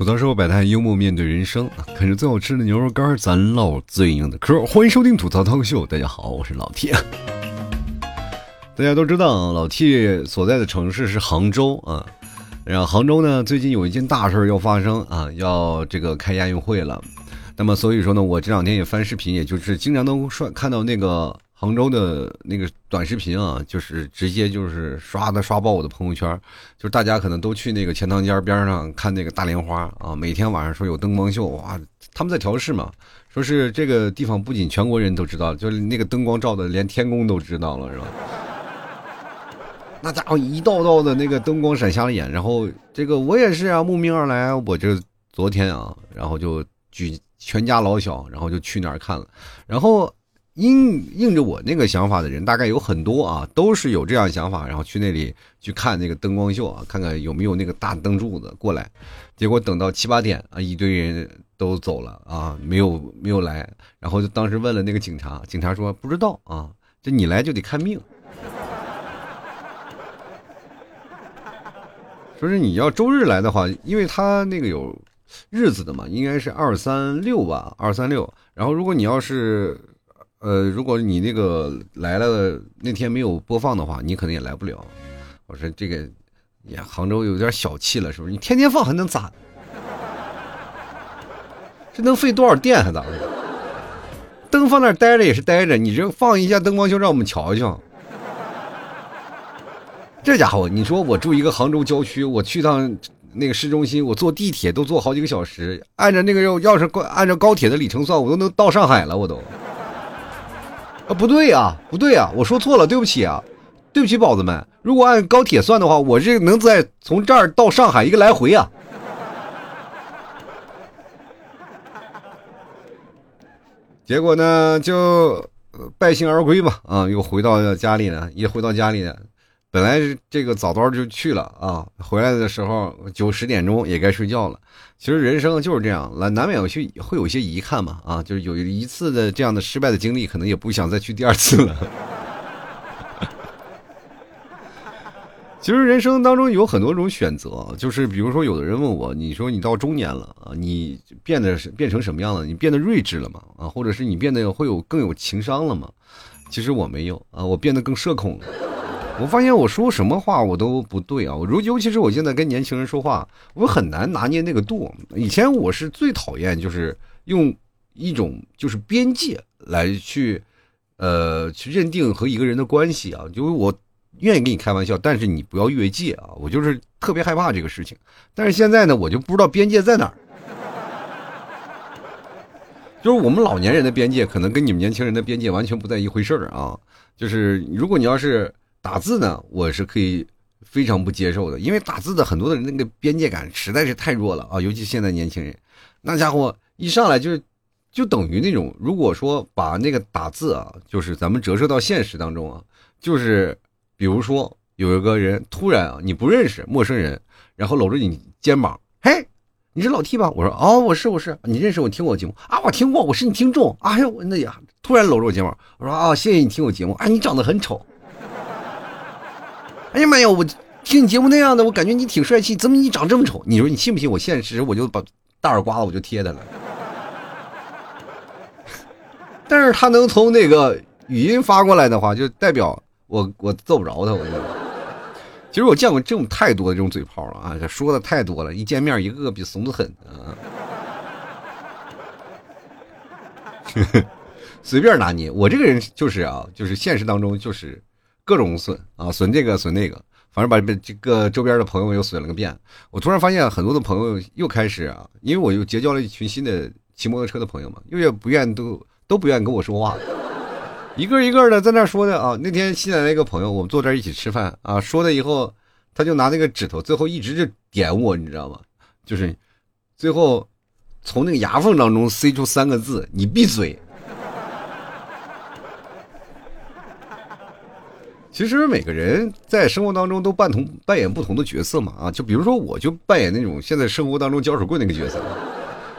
吐槽社会百态，幽默面对人生，啃着最好吃的牛肉干，咱唠最硬的嗑。欢迎收听吐槽涛秀，大家好，我是老 T。大家都知道，老 T 所在的城市是杭州啊。然后杭州呢，最近有一件大事要发生啊，要这个开亚运会了。那么所以说呢，我这两天也翻视频，也就是经常都刷看到那个。杭州的那个短视频啊，就是直接就是刷的刷爆我的朋友圈，就是大家可能都去那个钱塘江边上看那个大莲花啊，每天晚上说有灯光秀，哇，他们在调试嘛，说是这个地方不仅全国人都知道，就是那个灯光照的连天宫都知道了，是吧？那家伙一道道的那个灯光闪瞎了眼，然后这个我也是啊，慕名而来，我这昨天啊，然后就举全家老小，然后就去那儿看了，然后。应应着我那个想法的人，大概有很多啊，都是有这样想法，然后去那里去看那个灯光秀啊，看看有没有那个大灯柱子过来。结果等到七八点啊，一堆人都走了啊，没有没有来。然后就当时问了那个警察，警察说不知道啊，这你来就得看命。说是你要周日来的话，因为他那个有日子的嘛，应该是二三六吧，二三六。然后如果你要是。呃，如果你那个来了那天没有播放的话，你可能也来不了。我说这个，呀，杭州有点小气了，是不是？你天天放还能咋？这能费多少电还咋的？灯放那待着也是待着，你这放一下灯光秀让我们瞧瞧。这家伙，你说我住一个杭州郊区，我去趟那个市中心，我坐地铁都坐好几个小时，按照那个要要是按照高铁的里程算，我都能到上海了，我都。啊，不对呀，不对呀，我说错了，对不起啊，对不起，宝子们。如果按高铁算的话，我这能在从这儿到上海一个来回啊。结果呢，就败兴而归吧，啊，又回到家里了，一回到家里了。本来是这个早早就去了啊，回来的时候九十点钟也该睡觉了。其实人生就是这样，难难免有些会有些遗憾嘛啊，就是有一次的这样的失败的经历，可能也不想再去第二次了。其实人生当中有很多种选择，就是比如说有的人问我，你说你到中年了啊，你变得变成什么样了？你变得睿智了吗？啊，或者是你变得会有更有情商了吗？其实我没有啊，我变得更社恐了。我发现我说什么话我都不对啊！如尤其是我现在跟年轻人说话，我很难拿捏那个度。以前我是最讨厌就是用一种就是边界来去，呃，去认定和一个人的关系啊。就是我愿意跟你开玩笑，但是你不要越界啊！我就是特别害怕这个事情。但是现在呢，我就不知道边界在哪儿。就是我们老年人的边界可能跟你们年轻人的边界完全不在一回事儿啊！就是如果你要是。打字呢，我是可以非常不接受的，因为打字的很多的人那个边界感实在是太弱了啊，尤其现在年轻人，那家伙一上来就是就等于那种，如果说把那个打字啊，就是咱们折射到现实当中啊，就是比如说有一个人突然啊，你不认识陌生人，然后搂着你肩膀，嘿，你是老 T 吧？我说哦，我是我是，你认识我听我节目啊？我听过，我是你听众。哎呦，那呀，突然搂着我肩膀，我说啊，谢谢你听我节目啊，你长得很丑。哎呀妈呀！我听你节目那样的，我感觉你挺帅气，怎么你长这么丑？你说你信不信？我现实我就把大耳刮子我就贴他了。但是他能从那个语音发过来的话，就代表我我揍不着他。我其实我见过这种太多的这种嘴炮了啊，说的太多了，一见面一个个比怂的狠啊。随便拿捏，我这个人就是啊，就是现实当中就是。各种损啊，损这个损那个，反正把这个周边的朋友又损了个遍。我突然发现很多的朋友又开始啊，因为我又结交了一群新的骑摩托车的朋友嘛，又也不愿都都不愿跟我说话，一个一个的在那说的啊。那天新来了一个朋友，我们坐这儿一起吃饭啊，说了以后，他就拿那个指头，最后一直就点我，你知道吗？就是最后从那个牙缝当中塞出三个字：“你闭嘴。”其实每个人在生活当中都扮同扮演不同的角色嘛啊，就比如说我就扮演那种现在生活当中搅屎棍那个角色，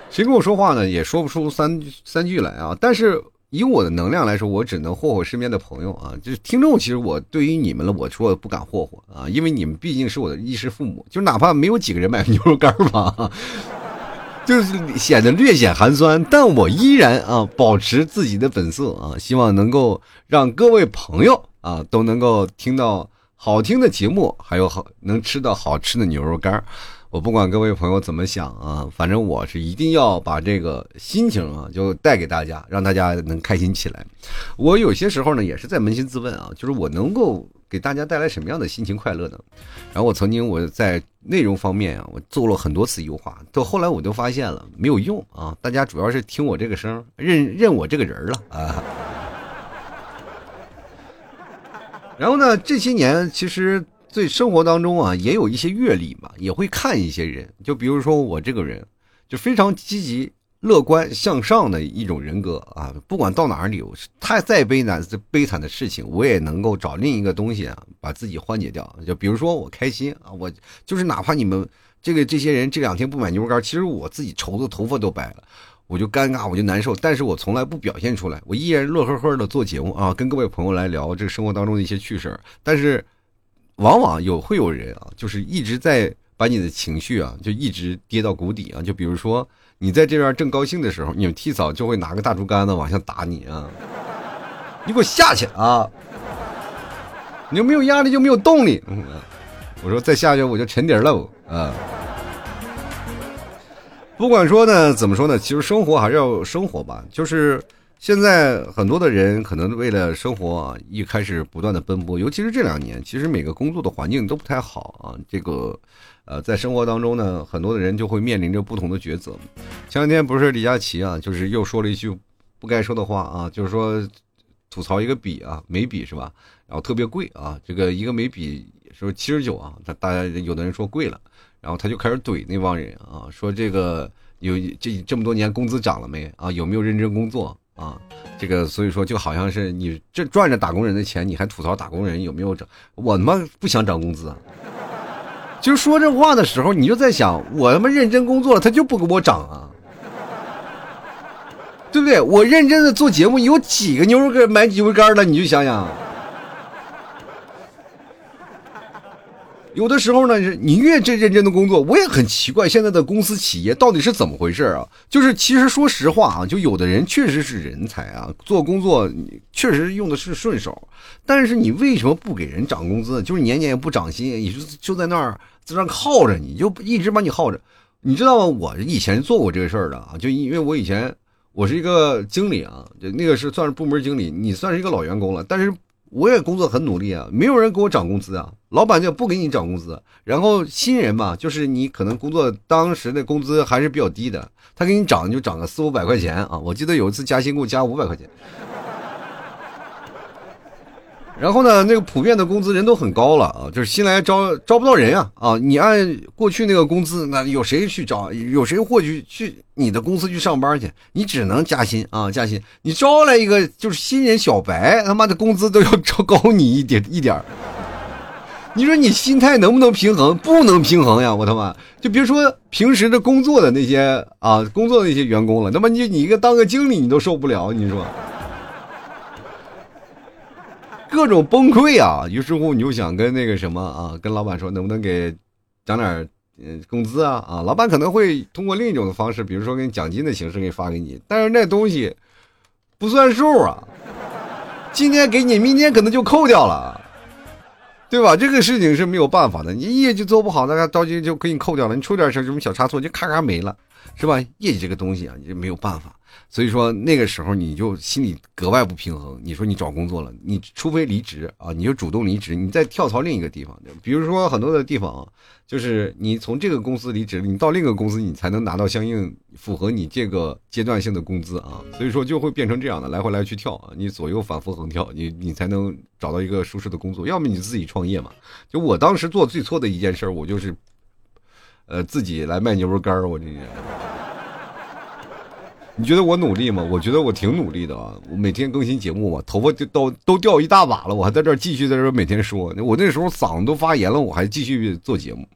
谁跟我说话呢也说不出三三句来啊。但是以我的能量来说，我只能霍霍身边的朋友啊。就是听众，其实我对于你们了，我说不敢霍霍啊，因为你们毕竟是我的衣食父母，就哪怕没有几个人买牛肉干吧。就是显得略显寒酸，但我依然啊保持自己的本色啊，希望能够让各位朋友啊都能够听到好听的节目，还有好能吃到好吃的牛肉干我不管各位朋友怎么想啊，反正我是一定要把这个心情啊就带给大家，让大家能开心起来。我有些时候呢也是在扪心自问啊，就是我能够。给大家带来什么样的心情快乐呢？然后我曾经我在内容方面啊，我做了很多次优化，到后来我就发现了没有用啊！大家主要是听我这个声，认认我这个人了啊。然后呢，这些年其实在生活当中啊，也有一些阅历嘛，也会看一些人，就比如说我这个人，就非常积极。乐观向上的一种人格啊，不管到哪里，有太再悲惨、悲惨的事情，我也能够找另一个东西啊，把自己缓解掉。就比如说我开心啊，我就是哪怕你们这个这些人这两天不买牛肉干，其实我自己愁的头发都白了，我就尴尬，我就难受，但是我从来不表现出来，我依然乐呵呵的做节目啊，跟各位朋友来聊这个生活当中的一些趣事儿。但是往往有会有人啊，就是一直在把你的情绪啊，就一直跌到谷底啊，就比如说。你在这边正高兴的时候，你们替嫂就会拿个大竹竿子往下打你啊！你给我下去啊！你就没有压力就没有动力。我说再下去我就沉底了啊！不管说呢，怎么说呢？其实生活还是要生活吧。就是现在很多的人可能为了生活啊，一开始不断的奔波，尤其是这两年，其实每个工作的环境都不太好啊。这个。呃，在生活当中呢，很多的人就会面临着不同的抉择。前两天不是李佳琦啊，就是又说了一句不该说的话啊，就是说吐槽一个笔啊，眉笔是吧？然后特别贵啊，这个一个眉笔说七十九啊，他大家有的人说贵了，然后他就开始怼那帮人啊，说这个有这这么多年工资涨了没啊？有没有认真工作啊？这个所以说就好像是你这赚着打工人的钱，你还吐槽打工人有没有涨？我他妈不想涨工资！就说这话的时候，你就在想，我他妈认真工作了，他就不给我涨啊，对不对？我认真的做节目，有几个牛肉干买牛肉干的？你就想想。有的时候呢，是你越这认真的工作，我也很奇怪，现在的公司企业到底是怎么回事啊？就是其实说实话啊，就有的人确实是人才啊，做工作确实用的是顺手，但是你为什么不给人涨工资？就是年年也不涨薪，你就就在那儿在那耗着，你就一直把你耗着。你知道吗？我以前做过这个事儿的啊，就因为我以前我是一个经理啊，就那个是算是部门经理，你算是一个老员工了，但是。我也工作很努力啊，没有人给我涨工资啊，老板就不给你涨工资。然后新人嘛，就是你可能工作当时的工资还是比较低的，他给你涨就涨个四五百块钱啊。我记得有一次加薪给我加五百块钱。然后呢，那个普遍的工资人都很高了啊，就是新来招招不到人啊啊！你按过去那个工资，那有谁去招？有谁或许去你的公司去上班去？你只能加薪啊，加薪！你招来一个就是新人小白，他妈的工资都要超高你一点一点你说你心态能不能平衡？不能平衡呀！我他妈就别说平时的工作的那些啊，工作的那些员工了，他妈你你一个当个经理你都受不了，你说？各种崩溃啊！于是乎，你就想跟那个什么啊，跟老板说，能不能给涨点嗯工资啊？啊，老板可能会通过另一种的方式，比如说给你奖金的形式给发给你，但是那东西不算数啊。今天给你，明天可能就扣掉了，对吧？这个事情是没有办法的，你业绩做不好，那个着急就给你扣掉了，你出点什么小差错就咔咔没了，是吧？业绩这个东西啊，你就没有办法。所以说那个时候你就心里格外不平衡。你说你找工作了，你除非离职啊，你就主动离职，你再跳槽另一个地方。比如说很多的地方啊，就是你从这个公司离职，你到另一个公司，你才能拿到相应符合你这个阶段性的工资啊。所以说就会变成这样的，来回来去跳啊，你左右反复横跳，你你才能找到一个舒适的工作。要么你自己创业嘛。就我当时做最错的一件事，我就是，呃，自己来卖牛肉干我这。你觉得我努力吗？我觉得我挺努力的啊！我每天更新节目嘛，头发就都都掉一大把了，我还在这儿继续在这儿每天说。我那时候嗓子都发炎了，我还继续做节目。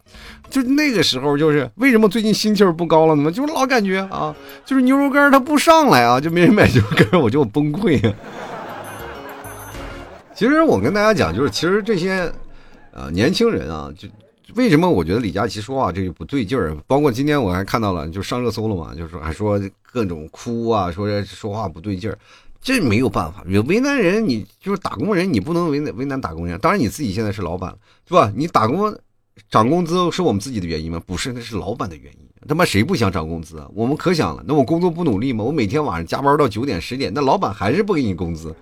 就那个时候，就是为什么最近心气不高了呢？就是老感觉啊，就是牛肉干它不上来啊，就没人买牛肉干，我就崩溃。其实我跟大家讲，就是其实这些，呃，年轻人啊，就为什么我觉得李佳琦说话这就不对劲儿？包括今天我还看到了，就上热搜了嘛，就是还说各种哭啊，说说话不对劲儿，这没有办法，为难人，你就是打工人，你不能为难为难打工人。当然你自己现在是老板，是吧？你打工涨工资是我们自己的原因吗？不是，那是老板的原因。他妈谁不想涨工资啊？我们可想了，那我工作不努力吗？我每天晚上加班到九点十点，那老板还是不给你工资。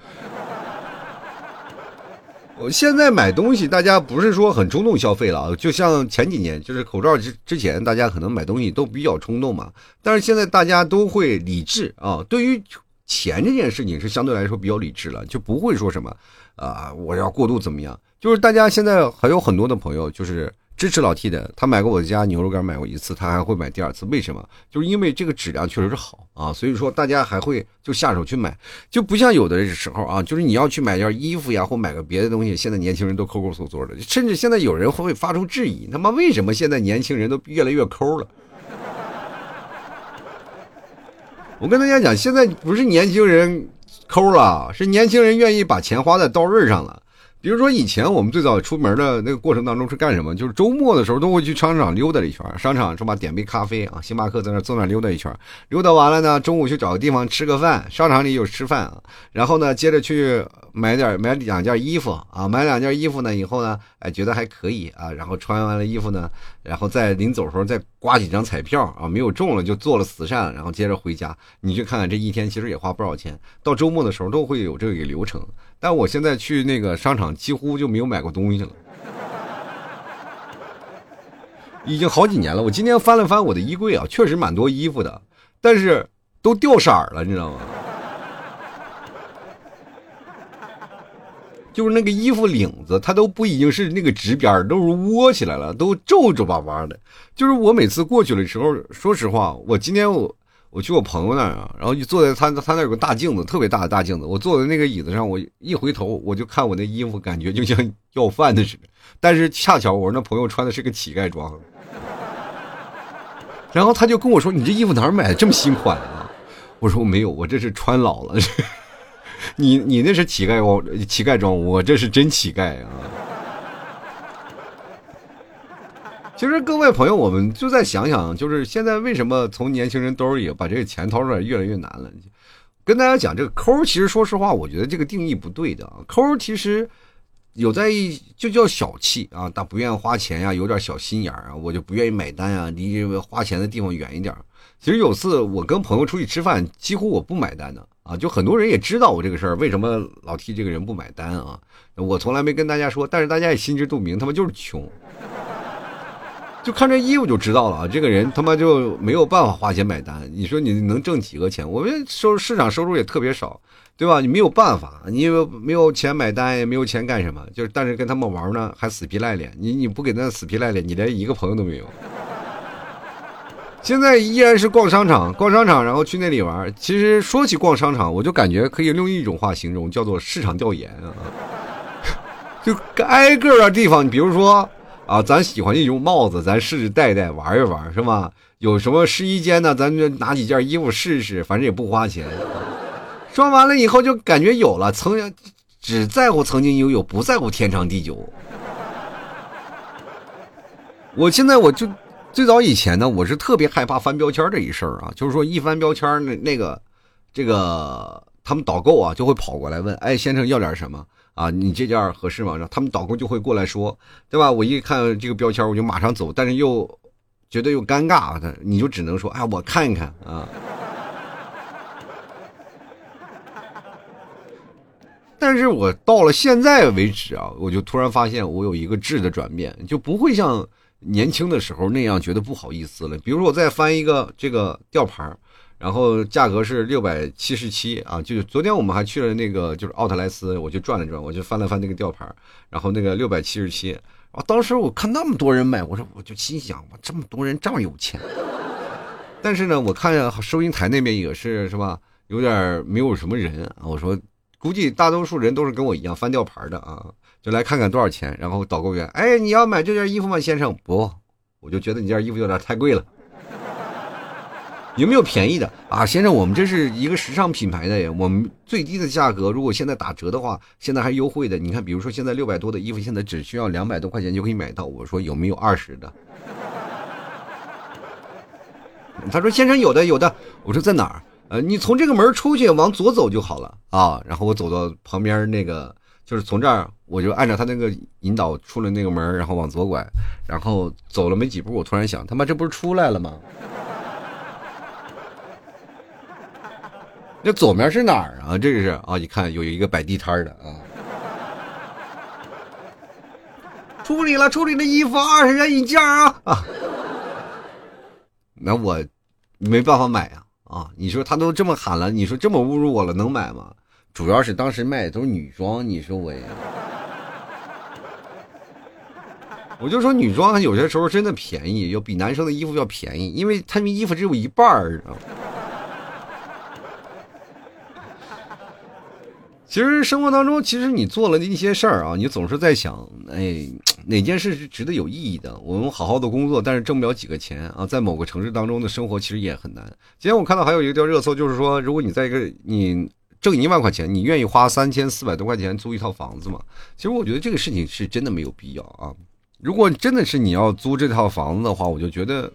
我现在买东西，大家不是说很冲动消费了啊，就像前几年，就是口罩之之前，大家可能买东西都比较冲动嘛。但是现在大家都会理智啊，对于钱这件事情是相对来说比较理智了，就不会说什么啊，我要过度怎么样。就是大家现在还有很多的朋友，就是。支持老 T 的，他买过我家牛肉干，买过一次，他还会买第二次。为什么？就是因为这个质量确实是好啊，所以说大家还会就下手去买，就不像有的时候啊，就是你要去买件衣服呀，或买个别的东西，现在年轻人都抠抠搜搜的，甚至现在有人会发出质疑：他妈为什么现在年轻人都越来越抠了？我跟大家讲，现在不是年轻人抠了，是年轻人愿意把钱花在刀刃上了。比如说以前我们最早出门的那个过程当中是干什么？就是周末的时候都会去商场溜达一圈，商场是吧？点杯咖啡啊，星巴克在那坐那溜达一圈，溜达完了呢，中午去找个地方吃个饭，商场里有吃饭啊，然后呢，接着去买点买两件衣服啊，买两件衣服呢以后呢，哎觉得还可以啊，然后穿完了衣服呢，然后在临走时候再刮几张彩票啊，没有中了就做了慈善，然后接着回家。你去看看这一天其实也花不少钱，到周末的时候都会有这个流程。但我现在去那个商场几乎就没有买过东西了，已经好几年了。我今天翻了翻我的衣柜啊，确实蛮多衣服的，但是都掉色儿了，你知道吗？就是那个衣服领子，它都不已经是那个直边都是窝起来了，都皱皱巴巴的。就是我每次过去的时候，说实话，我今天我。我去我朋友那儿啊，然后就坐在他他那有个大镜子，特别大的大镜子。我坐在那个椅子上，我一回头，我就看我那衣服，感觉就像要饭的似的。但是恰巧我那朋友穿的是个乞丐装，然后他就跟我说：“你这衣服哪儿买的这么新款啊？”我说：“我没有，我这是穿老了。你你那是乞丐装，乞丐装，我这是真乞丐啊。”其实各位朋友，我们就再想想，就是现在为什么从年轻人兜里把这个钱掏出来越来越难了？跟大家讲，这个抠，其实说实话，我觉得这个定义不对的。抠其实有在就叫小气啊，他不愿意花钱呀，有点小心眼啊，我就不愿意买单啊，离花钱的地方远一点。其实有次我跟朋友出去吃饭，几乎我不买单的啊，就很多人也知道我这个事儿，为什么老替这个人不买单啊？我从来没跟大家说，但是大家也心知肚明，他们就是穷。就看这衣服就知道了啊！这个人他妈就没有办法花钱买单。你说你能挣几个钱？我们收市场收入也特别少，对吧？你没有办法，你没有钱买单，也没有钱干什么？就是但是跟他们玩呢，还死皮赖脸。你你不给他死皮赖脸，你连一个朋友都没有。现在依然是逛商场，逛商场，然后去那里玩。其实说起逛商场，我就感觉可以用一种话形容，叫做市场调研啊。就挨个的地方，你比如说。啊，咱喜欢一种帽子，咱试试戴戴玩一玩，是吧？有什么试衣间呢？咱就拿几件衣服试试，反正也不花钱。说完了以后就感觉有了，曾经只在乎曾经拥有，不在乎天长地久。我现在我就最早以前呢，我是特别害怕翻标签这一事儿啊，就是说一翻标签那那个这个他们导购啊就会跑过来问，哎，先生要点什么？啊，你这件合适吗？然后他们导购就会过来说，对吧？我一看这个标签，我就马上走，但是又觉得又尴尬，他你就只能说，哎，我看一看啊。但是我到了现在为止啊，我就突然发现我有一个质的转变，就不会像年轻的时候那样觉得不好意思了。比如说我再翻一个这个吊牌。然后价格是六百七十七啊，就是昨天我们还去了那个就是奥特莱斯，我就转了转，我就翻了翻那个吊牌，然后那个六百七十七，啊，当时我看那么多人买，我说我就心想，我这么多人这么有钱，但是呢，我看收银台那边也是是吧，有点没有什么人啊，我说估计大多数人都是跟我一样翻吊牌的啊，就来看看多少钱，然后导购员，哎，你要买这件衣服吗，先生？不，我就觉得你这件衣服有点太贵了。有没有便宜的啊，先生？我们这是一个时尚品牌的，我们最低的价格，如果现在打折的话，现在还优惠的。你看，比如说现在六百多的衣服，现在只需要两百多块钱就可以买到。我说有没有二十的？他说先生有的有的。我说在哪儿？呃，你从这个门出去往左走就好了啊。然后我走到旁边那个，就是从这儿，我就按照他那个引导出了那个门，然后往左拐，然后走了没几步，我突然想，他妈这不是出来了吗？那左面是哪儿啊？这个是啊，一看有一个摆地摊的啊。处理了，处理的衣服二十元一件啊啊。那我没办法买啊啊！你说他都这么喊了，你说这么侮辱我了，能买吗？主要是当时卖的都是女装，你说我呀，我就说女装有些时候真的便宜，要比男生的衣服要便宜，因为他们衣服只有一半儿。其实生活当中，其实你做了一些事儿啊，你总是在想，哎，哪件事是值得有意义的？我们好好的工作，但是挣不了几个钱啊，在某个城市当中的生活其实也很难。今天我看到还有一个叫热搜，就是说，如果你在一个你挣一万块钱，你愿意花三千四百多块钱租一套房子吗？其实我觉得这个事情是真的没有必要啊。如果真的是你要租这套房子的话，我就觉得，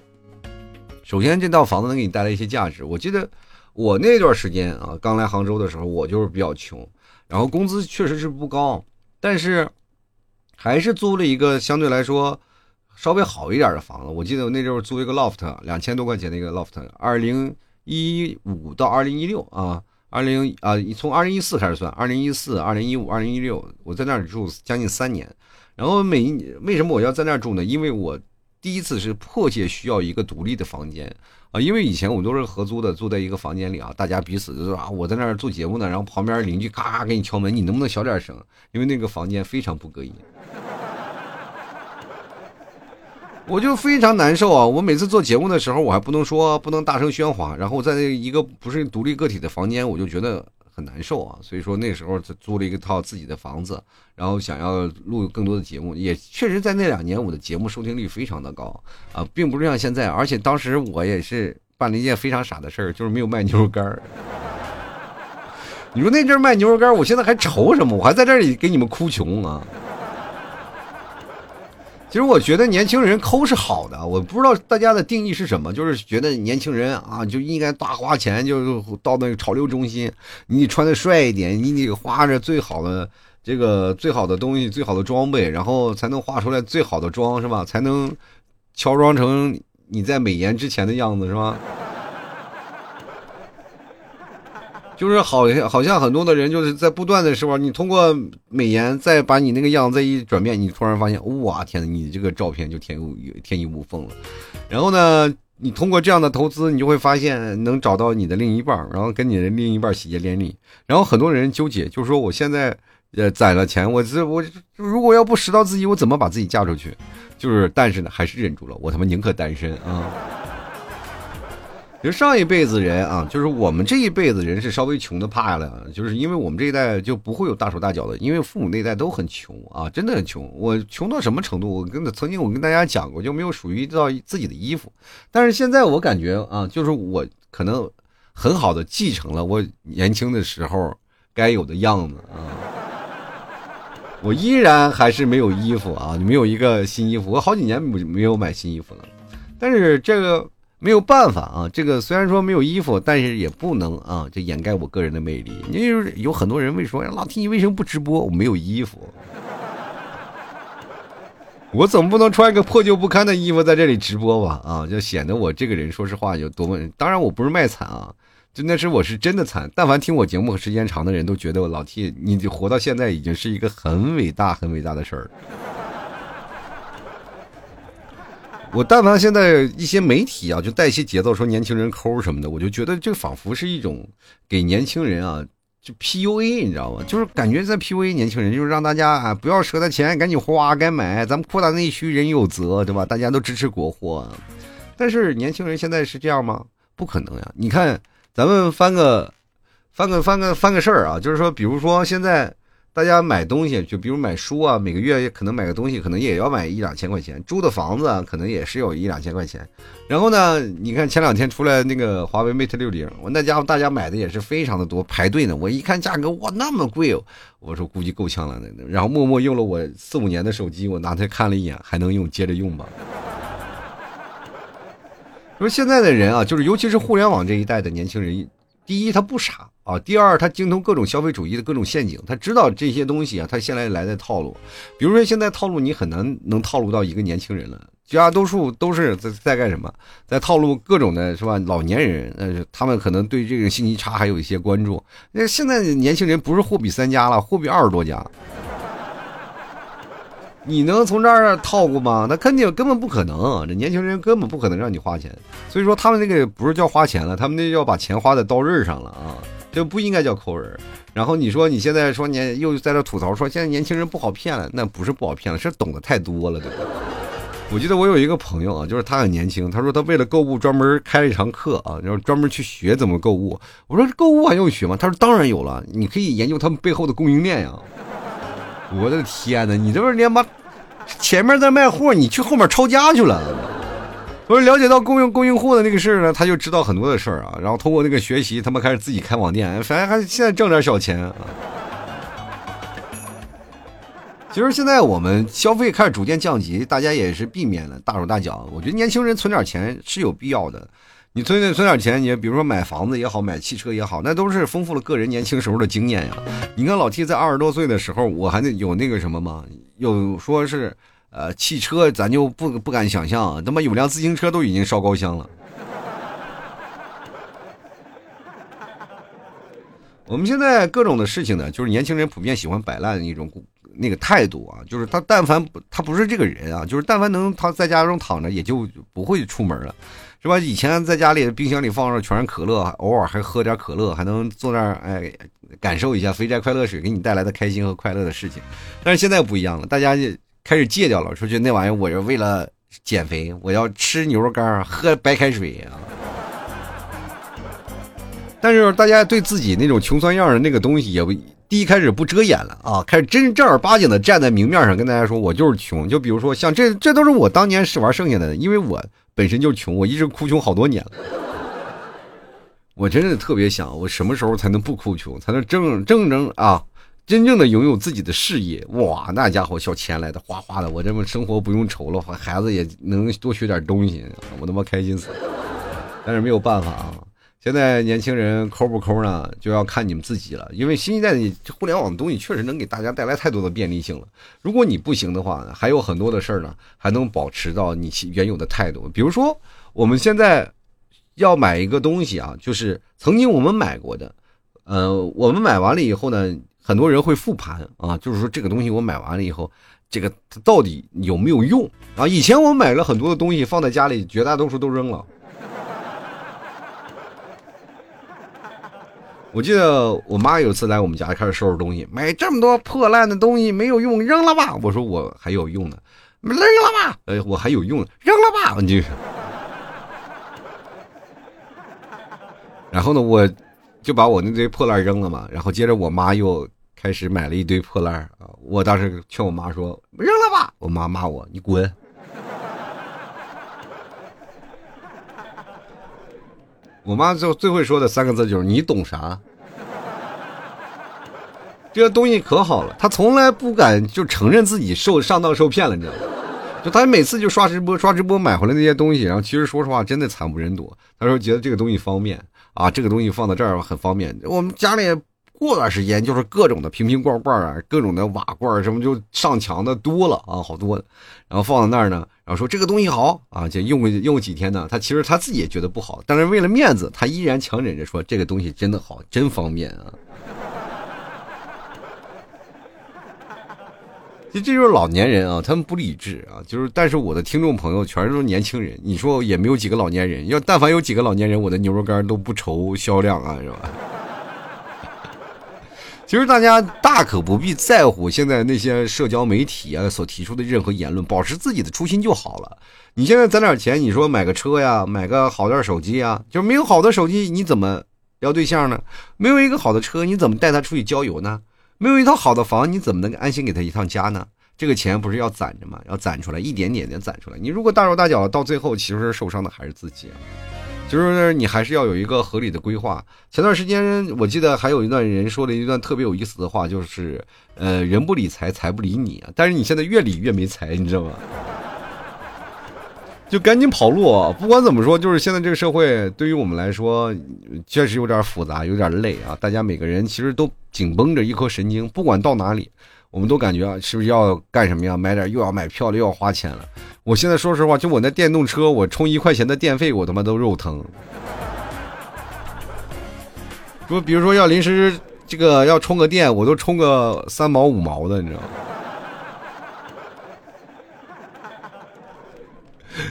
首先这套房子能给你带来一些价值。我记得我那段时间啊，刚来杭州的时候，我就是比较穷。然后工资确实是不高，但是还是租了一个相对来说稍微好一点的房子。我记得我那时候租一个 loft，两千多块钱的一个 loft。二零一五到二零一六啊，二零啊从二零一四开始算，二零一四、二零一五、二零一六，我在那儿住将近三年。然后每一为什么我要在那儿住呢？因为我第一次是迫切需要一个独立的房间。啊，因为以前我们都是合租的，住在一个房间里啊，大家彼此就是啊，我在那儿做节目呢，然后旁边邻居咔咔给你敲门，你能不能小点声？因为那个房间非常不隔音，我就非常难受啊！我每次做节目的时候，我还不能说，不能大声喧哗，然后在那一个不是独立个体的房间，我就觉得。很难受啊，所以说那时候租了一个套自己的房子，然后想要录更多的节目，也确实在那两年我的节目收听率非常的高啊，并不是像现在，而且当时我也是办了一件非常傻的事儿，就是没有卖牛肉干儿。你说那阵卖牛肉干，我现在还愁什么？我还在这里给你们哭穷啊。其实我觉得年轻人抠是好的，我不知道大家的定义是什么，就是觉得年轻人啊就应该大花钱，就到那个潮流中心，你穿的帅一点，你得花着最好的这个最好的东西、最好的装备，然后才能画出来最好的妆，是吧？才能乔装成你在美颜之前的样子，是吧？就是好像好像很多的人就是在不断的时候，你通过美颜再把你那个样再一转变，你突然发现，哇，天哪，你这个照片就天有天衣无缝了。然后呢，你通过这样的投资，你就会发现能找到你的另一半，然后跟你的另一半喜结连理。然后很多人纠结，就是说我现在呃攒了钱，我这我如果要不拾到自己，我怎么把自己嫁出去？就是，但是呢，还是忍住了，我他妈宁可单身啊。就上一辈子人啊，就是我们这一辈子人是稍微穷的怕了，就是因为我们这一代就不会有大手大脚的，因为父母那代都很穷啊，真的很穷。我穷到什么程度？我跟曾经我跟大家讲过，就没有属于到自己的衣服。但是现在我感觉啊，就是我可能很好的继承了我年轻的时候该有的样子啊。我依然还是没有衣服啊，没有一个新衣服，我好几年没没有买新衣服了。但是这个。没有办法啊，这个虽然说没有衣服，但是也不能啊，就掩盖我个人的魅力。因为有很多人会说：“老 T，你为什么不直播？”我没有衣服，我总不能穿一个破旧不堪的衣服在这里直播吧？啊，就显得我这个人说实话有多么……当然我不是卖惨啊，就那是我是真的惨。但凡听我节目时间长的人都觉得我老 T，你活到现在已经是一个很伟大、很伟大的事儿。我但凡现在一些媒体啊，就带一些节奏说年轻人抠什么的，我就觉得这仿佛是一种给年轻人啊，就 PUA，你知道吗？就是感觉在 PUA 年轻人，就是让大家啊不要舍得钱，赶紧花，该买。咱们扩大内需，人有责，对吧？大家都支持国货。但是年轻人现在是这样吗？不可能呀！你看，咱们翻个翻个翻个翻个事儿啊，就是说，比如说现在。大家买东西，就比如买书啊，每个月可能买个东西，可能也要买一两千块钱。租的房子啊，可能也是有一两千块钱。然后呢，你看前两天出来那个华为 Mate 六零，我那家伙大家买的也是非常的多，排队呢。我一看价格，哇，那么贵哦！我说估计够呛了。然后默默用了我四五年的手机，我拿它看了一眼，还能用，接着用吧。说现在的人啊，就是尤其是互联网这一代的年轻人。第一，他不傻啊；第二，他精通各种消费主义的各种陷阱，他知道这些东西啊，他现在来的套路。比如说，现在套路你很难能套路到一个年轻人了，绝大多数都是在在干什么？在套路各种的是吧？老年人，呃，他们可能对这个信息差还有一些关注。那现在年轻人不是货比三家了，货比二十多家。你能从这儿套过吗？那肯定根本不可能，这年轻人根本不可能让你花钱。所以说他们那个不是叫花钱了，他们那要把钱花在刀刃上了啊，这不应该叫抠人。然后你说你现在说年又在这吐槽说现在年轻人不好骗了，那不是不好骗了，是懂得太多了，对不对？我记得我有一个朋友啊，就是他很年轻，他说他为了购物专门开了一堂课啊，然后专门去学怎么购物。我说购物还用学吗？他说当然有了，你可以研究他们背后的供应链呀。我的天哪，你这不是连把前面在卖货，你去后面抄家去了。我说了解到供应供应户的那个事儿呢，他就知道很多的事儿啊。然后通过那个学习，他们开始自己开网店，反正还现在挣点小钱啊。其实现在我们消费开始逐渐降级，大家也是避免了大手大脚。我觉得年轻人存点钱是有必要的。你存存点钱，你比如说买房子也好，买汽车也好，那都是丰富了个人年轻时候的经验呀。你看老 T 在二十多岁的时候，我还得有那个什么吗？有说是，呃，汽车咱就不不敢想象，他妈有辆自行车都已经烧高香了。我们现在各种的事情呢，就是年轻人普遍喜欢摆烂的一种那个态度啊，就是他但凡他不是这个人啊，就是但凡能他在家中躺着，也就不会出门了。是吧？以前在家里冰箱里放着全是可乐，偶尔还喝点可乐，还能坐那儿哎，感受一下肥宅快乐水给你带来的开心和快乐的事情。但是现在不一样了，大家开始戒掉了，说就那玩意儿，我是为了减肥，我要吃牛肉干，喝白开水啊。但是大家对自己那种穷酸样的那个东西，也不第一开始不遮掩了啊，开始真正儿八经的站在明面上跟大家说，我就是穷。就比如说像这，这都是我当年是玩剩下的，因为我。本身就穷，我一直哭穷好多年了。我真的特别想，我什么时候才能不哭穷，才能正正正啊，真正的拥有自己的事业？哇，那家伙小钱来的哗哗的，我这么生活不用愁了，孩子也能多学点东西，我他妈开心死了。但是没有办法啊。现在年轻人抠不抠呢，就要看你们自己了。因为新一代的互联网的东西确实能给大家带来太多的便利性了。如果你不行的话，还有很多的事儿呢，还能保持到你原有的态度。比如说，我们现在要买一个东西啊，就是曾经我们买过的，呃，我们买完了以后呢，很多人会复盘啊，就是说这个东西我买完了以后，这个到底有没有用啊？以前我买了很多的东西放在家里，绝大多数都扔了。我记得我妈有次来我们家开始收拾东西，买这么多破烂的东西没有用，扔了吧。我说我还有用呢，扔了吧。呃，我还有用，扔了吧。你，然后呢，我就把我那堆破烂扔了嘛。然后接着我妈又开始买了一堆破烂啊。我当时劝我妈说扔了吧。我妈骂我你滚。我妈最最会说的三个字就是“你懂啥”。这个东西可好了，她从来不敢就承认自己受上当受骗了，你知道吗？就她每次就刷直播，刷直播买回来那些东西，然后其实说实话真的惨不忍睹。她说觉得这个东西方便啊，这个东西放到这儿很方便。我们家里过段时间就是各种的瓶瓶罐罐啊，各种的瓦罐什么就上墙的多了啊，好多的，然后放在那儿呢。然后说这个东西好啊，就用用几天呢。他其实他自己也觉得不好，但是为了面子，他依然强忍着说这个东西真的好，真方便啊。其实这就是老年人啊，他们不理智啊。就是，但是我的听众朋友全是年轻人，你说也没有几个老年人。要但凡有几个老年人，我的牛肉干都不愁销量啊，是吧？其实大家大可不必在乎现在那些社交媒体啊所提出的任何言论，保持自己的初心就好了。你现在攒点钱，你说买个车呀，买个好点手机呀，就没有好的手机，你怎么聊对象呢？没有一个好的车，你怎么带他出去郊游呢？没有一套好的房，你怎么能安心给他一趟家呢？这个钱不是要攒着吗？要攒出来，一点点的攒出来。你如果大手大脚，到最后其实受伤的还是自己啊。就是你还是要有一个合理的规划。前段时间我记得还有一段人说了一段特别有意思的话，就是呃，人不理财，财不理你啊。但是你现在越理越没财，你知道吗？就赶紧跑路。不管怎么说，就是现在这个社会对于我们来说，确实有点复杂，有点累啊。大家每个人其实都紧绷着一颗神经，不管到哪里。我们都感觉啊，是不是要干什么呀？买点又要买票了，又要花钱了。我现在说实话，就我那电动车，我充一块钱的电费，我他妈都肉疼。不，比如说要临时这个要充个电，我都充个三毛五毛的，你知道吗？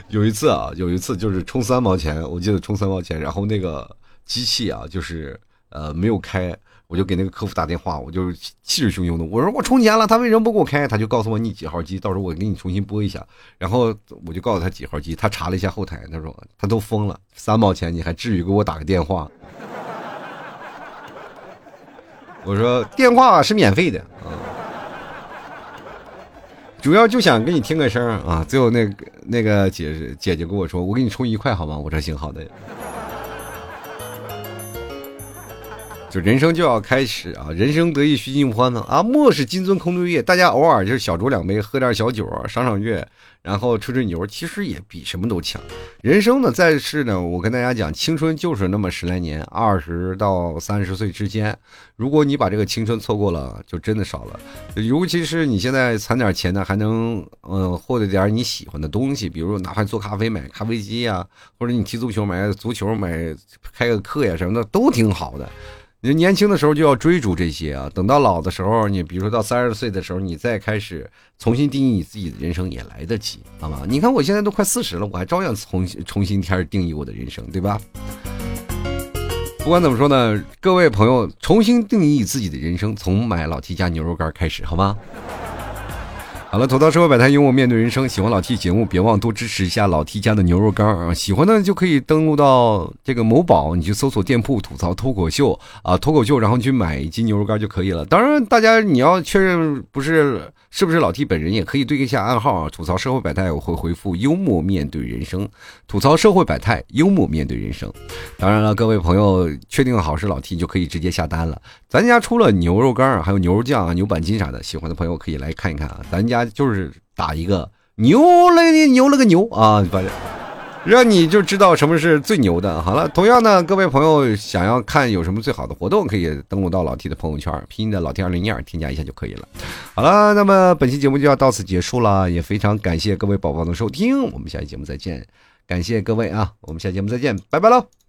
有一次啊，有一次就是充三毛钱，我记得充三毛钱，然后那个机器啊，就是呃没有开。我就给那个客服打电话，我就气势汹汹的，我说我充钱了，他为什么不给我开？他就告诉我你几号机，到时候我给你重新拨一下。然后我就告诉他几号机，他查了一下后台，他说他都疯了，三毛钱你还至于给我打个电话？我说电话是免费的啊，主要就想给你听个声啊。最后那个那个姐姐姐跟我说，我给你充一块好吗？我说行好的。就人生就要开始啊！人生得意须尽欢呢啊！莫使金樽空对月。大家偶尔就是小酌两杯，喝点小酒，赏赏月，然后吹吹牛，其实也比什么都强。人生呢，在世呢，我跟大家讲，青春就是那么十来年，二十到三十岁之间。如果你把这个青春错过了，就真的少了。尤其是你现在攒点钱呢，还能嗯获得点你喜欢的东西，比如哪怕做咖啡买咖啡机呀，或者你踢足球买足球买开个课呀什么的，都挺好的。你年轻的时候就要追逐这些啊，等到老的时候，你比如说到三十岁的时候，你再开始重新定义你自己的人生也来得及，好吗？你看我现在都快四十了，我还照样重新重新开始定义我的人生，对吧？不管怎么说呢，各位朋友，重新定义自己的人生，从买老 T 家牛肉干开始，好吗？好了，吐槽社会百态，幽默面对人生。喜欢老 T 节目，别忘多支持一下老 T 家的牛肉干啊！喜欢的就可以登录到这个某宝，你去搜索店铺“吐槽脱口秀”啊，脱口秀，然后去买一斤牛肉干就可以了。当然，大家你要确认不是。是不是老 T 本人也可以对一下暗号啊？吐槽社会百态，我会回复幽默面对人生。吐槽社会百态，幽默面对人生。当然了，各位朋友确定好是老 T 就可以直接下单了。咱家除了牛肉干还有牛肉酱啊、牛板筋啥的，喜欢的朋友可以来看一看啊。咱家就是打一个牛了牛了个牛啊，反正。让你就知道什么是最牛的。好了，同样呢，各位朋友想要看有什么最好的活动，可以登录到老 T 的朋友圈，拼音的老 T 二零一二，添加一下就可以了。好了，那么本期节目就要到此结束了，也非常感谢各位宝宝的收听，我们下期节目再见，感谢各位啊，我们下期节目再见，拜拜喽。